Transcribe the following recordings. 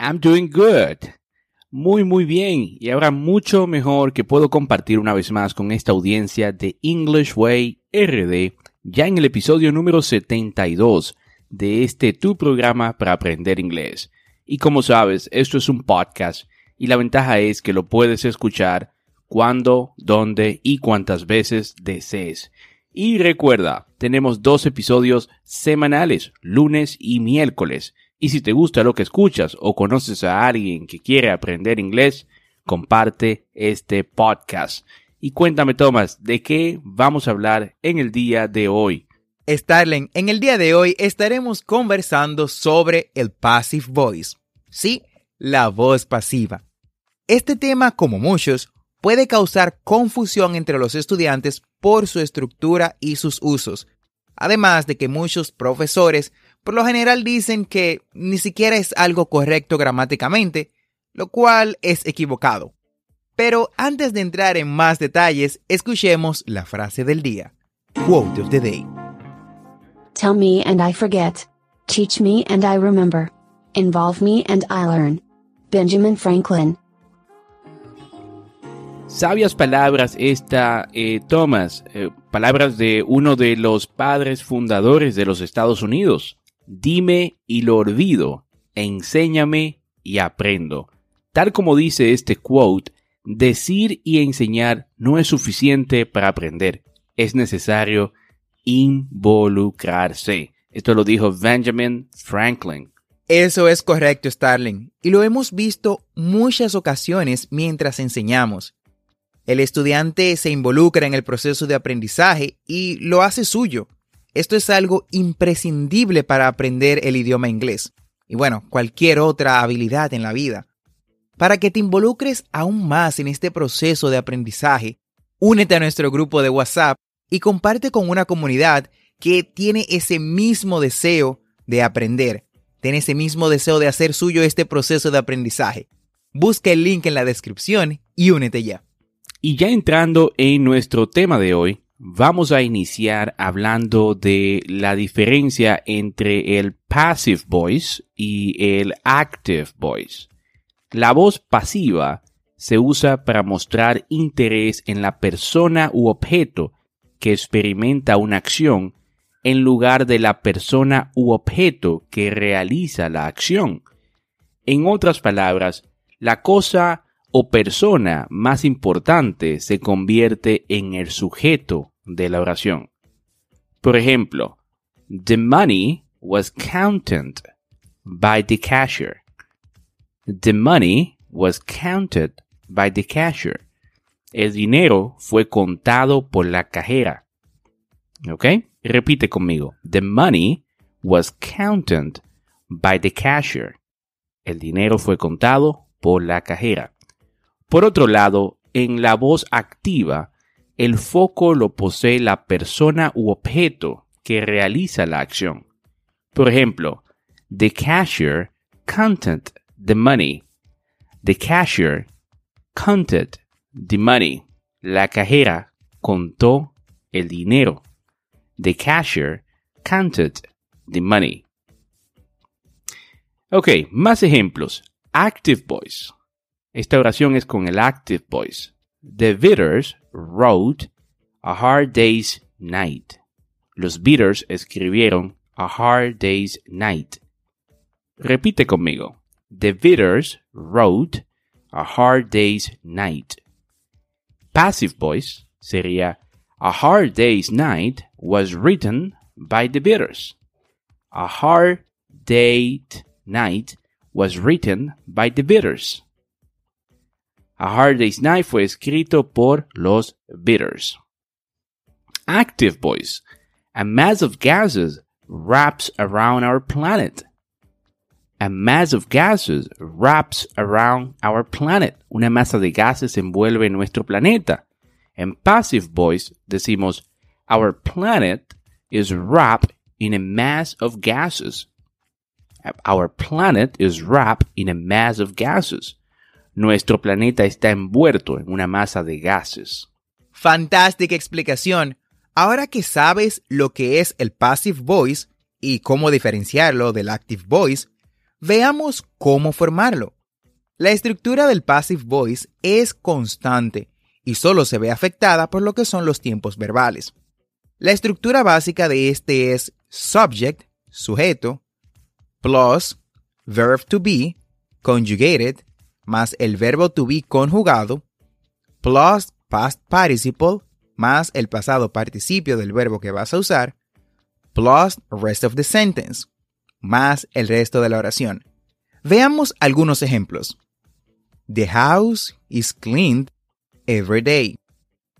I'm doing good. Muy, muy bien. Y ahora mucho mejor que puedo compartir una vez más con esta audiencia de English Way RD, ya en el episodio número 72 de este tu programa para aprender inglés. Y como sabes, esto es un podcast y la ventaja es que lo puedes escuchar cuando, dónde y cuántas veces desees. Y recuerda, tenemos dos episodios semanales, lunes y miércoles. Y si te gusta lo que escuchas o conoces a alguien que quiere aprender inglés, comparte este podcast. Y cuéntame, Tomás, ¿de qué vamos a hablar en el día de hoy? Starling, en el día de hoy estaremos conversando sobre el passive voice. Sí, la voz pasiva. Este tema, como muchos, puede causar confusión entre los estudiantes por su estructura y sus usos, además de que muchos profesores por lo general dicen que ni siquiera es algo correcto gramáticamente, lo cual es equivocado. Pero antes de entrar en más detalles, escuchemos la frase del día. Quote of the day. Tell me and I forget. Teach me and I remember. Involve me and I learn. Benjamin Franklin. Sabias palabras esta, eh, Thomas, eh, palabras de uno de los padres fundadores de los Estados Unidos. Dime y lo olvido, enséñame y aprendo. Tal como dice este quote, decir y enseñar no es suficiente para aprender, es necesario involucrarse. Esto lo dijo Benjamin Franklin. Eso es correcto, Starling, y lo hemos visto muchas ocasiones mientras enseñamos. El estudiante se involucra en el proceso de aprendizaje y lo hace suyo. Esto es algo imprescindible para aprender el idioma inglés y bueno, cualquier otra habilidad en la vida. Para que te involucres aún más en este proceso de aprendizaje, únete a nuestro grupo de WhatsApp y comparte con una comunidad que tiene ese mismo deseo de aprender, tiene ese mismo deseo de hacer suyo este proceso de aprendizaje. Busca el link en la descripción y únete ya. Y ya entrando en nuestro tema de hoy, vamos a iniciar hablando de la diferencia entre el passive voice y el active voice. La voz pasiva se usa para mostrar interés en la persona u objeto que experimenta una acción en lugar de la persona u objeto que realiza la acción. En otras palabras, la cosa o persona más importante se convierte en el sujeto de la oración. Por ejemplo, the money was counted by the cashier. The money was counted by the cashier. El dinero fue contado por la cajera. ¿Ok? Repite conmigo. The money was counted by the cashier. El dinero fue contado por la cajera. Por otro lado, en la voz activa el foco lo posee la persona u objeto que realiza la acción. Por ejemplo, the cashier counted the money. The cashier counted the money. La cajera contó el dinero. The cashier counted the money. Ok, más ejemplos. Active voice. Esta oración es con el active voice. The Beatles wrote A Hard Day's Night. Los Beatles escribieron A Hard Day's Night. Repite conmigo. The Beatles wrote A Hard Day's Night. Passive voice sería A Hard Day's Night was written by the Beatles. A Hard Day's Night was written by the Beatles. A Hard Day's Night fue escrito por los Beatles. Active voice. A mass of gases wraps around our planet. A mass of gases wraps around our planet. Una masa de gases envuelve nuestro planeta. En passive voice decimos Our planet is wrapped in a mass of gases. Our planet is wrapped in a mass of gases. Nuestro planeta está envuelto en una masa de gases. Fantástica explicación. Ahora que sabes lo que es el passive voice y cómo diferenciarlo del active voice, Veamos cómo formarlo. La estructura del passive voice es constante y solo se ve afectada por lo que son los tiempos verbales. La estructura básica de este es subject, sujeto, plus verb to be, conjugated, más el verbo to be conjugado, plus past participle, más el pasado participio del verbo que vas a usar, plus rest of the sentence más el resto de la oración. Veamos algunos ejemplos. The house is cleaned every day.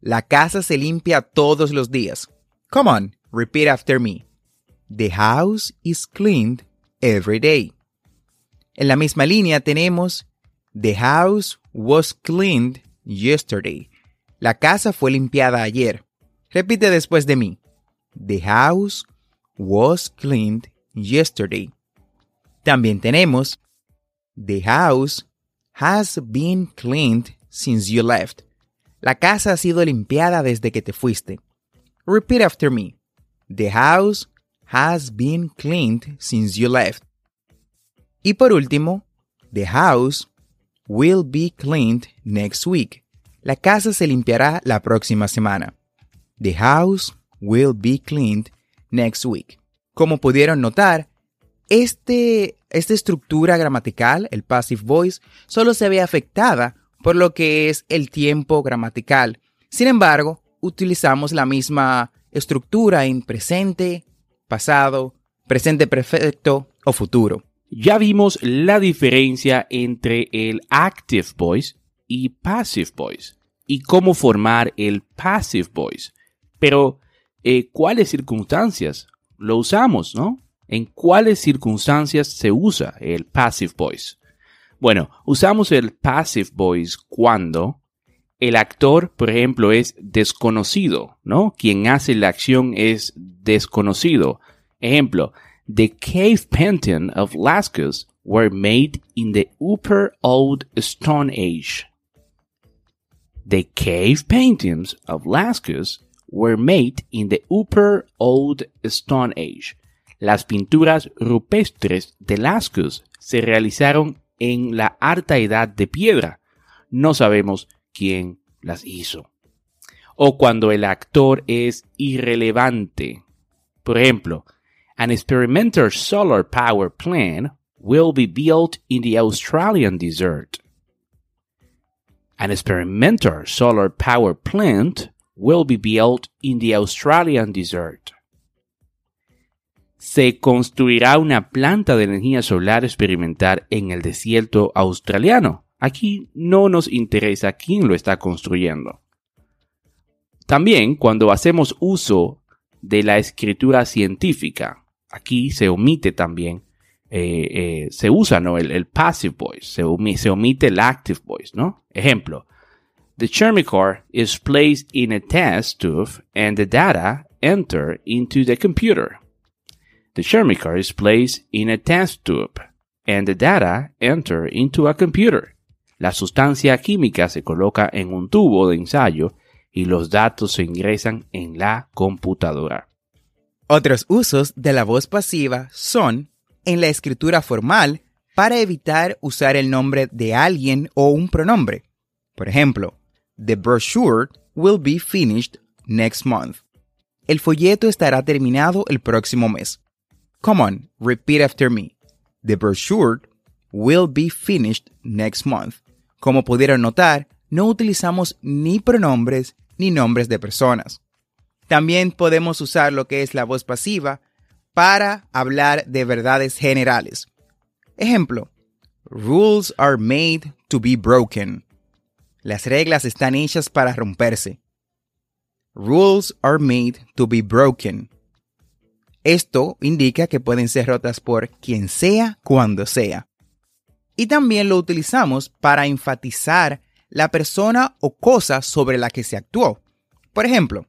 La casa se limpia todos los días. Come on, repeat after me. The house is cleaned every day. En la misma línea tenemos The house was cleaned yesterday. La casa fue limpiada ayer. Repite después de mí. The house was cleaned yesterday. También tenemos The house has been cleaned since you left. La casa ha sido limpiada desde que te fuiste. Repeat after me. The house has been cleaned since you left. Y por último, the house will be cleaned next week. La casa se limpiará la próxima semana. The house will be cleaned next week. Como pudieron notar, este, esta estructura gramatical, el passive voice, solo se ve afectada por lo que es el tiempo gramatical. Sin embargo, utilizamos la misma estructura en presente, pasado, presente perfecto o futuro. Ya vimos la diferencia entre el active voice y passive voice y cómo formar el passive voice. Pero, eh, ¿cuáles circunstancias lo usamos, no? ¿En cuáles circunstancias se usa el passive voice? Bueno, usamos el passive voice cuando el actor, por ejemplo, es desconocido, ¿no? Quien hace la acción es desconocido. Ejemplo, the cave painting of Lascaux were made in the Upper Old Stone Age. The cave paintings of Lascaux were made in the Upper Old Stone Age. Las pinturas rupestres de Lascaux se realizaron en la alta edad de piedra. No sabemos quién las hizo. O cuando el actor es irrelevante. Por ejemplo, an experimental solar power plant will be built in the Australian desert. An experimental solar power plant will be built in the Australian desert. Se construirá una planta de energía solar experimental en el desierto australiano. Aquí no nos interesa quién lo está construyendo. También cuando hacemos uso de la escritura científica, aquí se omite también, eh, eh, se usa ¿no? el, passive voice, se, omite el active voice, ¿no? Ejemplo, The Chermicore is placed in a test tube and the data enter into the computer. The Chermicore is placed in a test tube and the data enter into a computer. La sustancia química se coloca en un tubo de ensayo y los datos se ingresan en la computadora. Otros usos de la voz pasiva son en la escritura formal para evitar usar el nombre de alguien o un pronombre. Por ejemplo, The brochure will be finished next month. El folleto estará terminado el próximo mes. Come on, repeat after me. The brochure will be finished next month. Como pudieron notar, no utilizamos ni pronombres ni nombres de personas. También podemos usar lo que es la voz pasiva para hablar de verdades generales. Ejemplo, rules are made to be broken. Las reglas están hechas para romperse. Rules are made to be broken. Esto indica que pueden ser rotas por quien sea cuando sea. Y también lo utilizamos para enfatizar la persona o cosa sobre la que se actuó. Por ejemplo,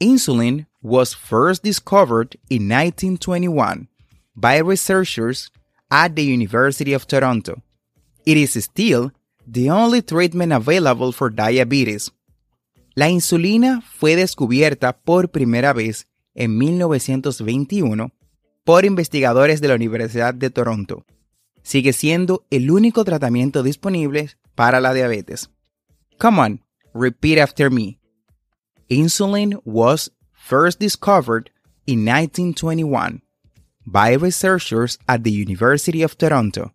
insulin was first discovered in 1921 by researchers at the University of Toronto. It is still the only treatment available for diabetes. La insulina fue descubierta por primera vez en 1921 por investigadores de la Universidad de Toronto. Sigue siendo el único tratamiento disponible para la diabetes. Come on, repeat after me. Insulin was first discovered in 1921 by researchers at the University of Toronto.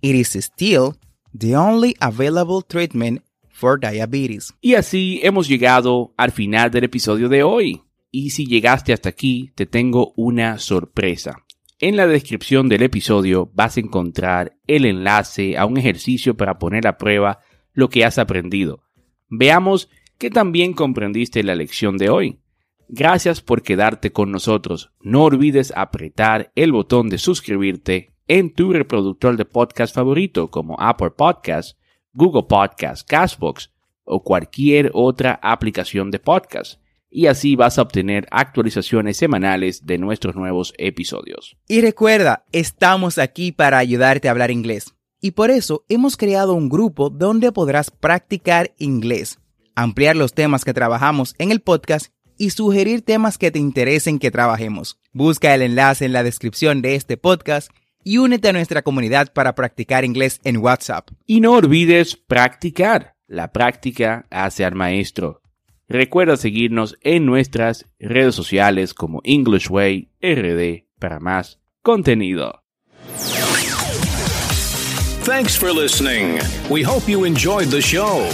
It is still the only available treatment for diabetes. Y así hemos llegado al final del episodio de hoy. Y si llegaste hasta aquí, te tengo una sorpresa. En la descripción del episodio vas a encontrar el enlace a un ejercicio para poner a prueba lo que has aprendido. Veamos que también comprendiste la lección de hoy. Gracias por quedarte con nosotros. No olvides apretar el botón de suscribirte en tu reproductor de podcast favorito como Apple Podcasts, Google Podcasts, Castbox o cualquier otra aplicación de podcast. Y así vas a obtener actualizaciones semanales de nuestros nuevos episodios. Y recuerda, estamos aquí para ayudarte a hablar inglés. Y por eso hemos creado un grupo donde podrás practicar inglés, ampliar los temas que trabajamos en el podcast y sugerir temas que te interesen que trabajemos. Busca el enlace en la descripción de este podcast y únete a nuestra comunidad para practicar inglés en WhatsApp. Y no olvides practicar. La práctica hace al maestro. Recuerda seguirnos en nuestras redes sociales como English Way RD para más contenido. Thanks for listening. We hope you enjoyed the show.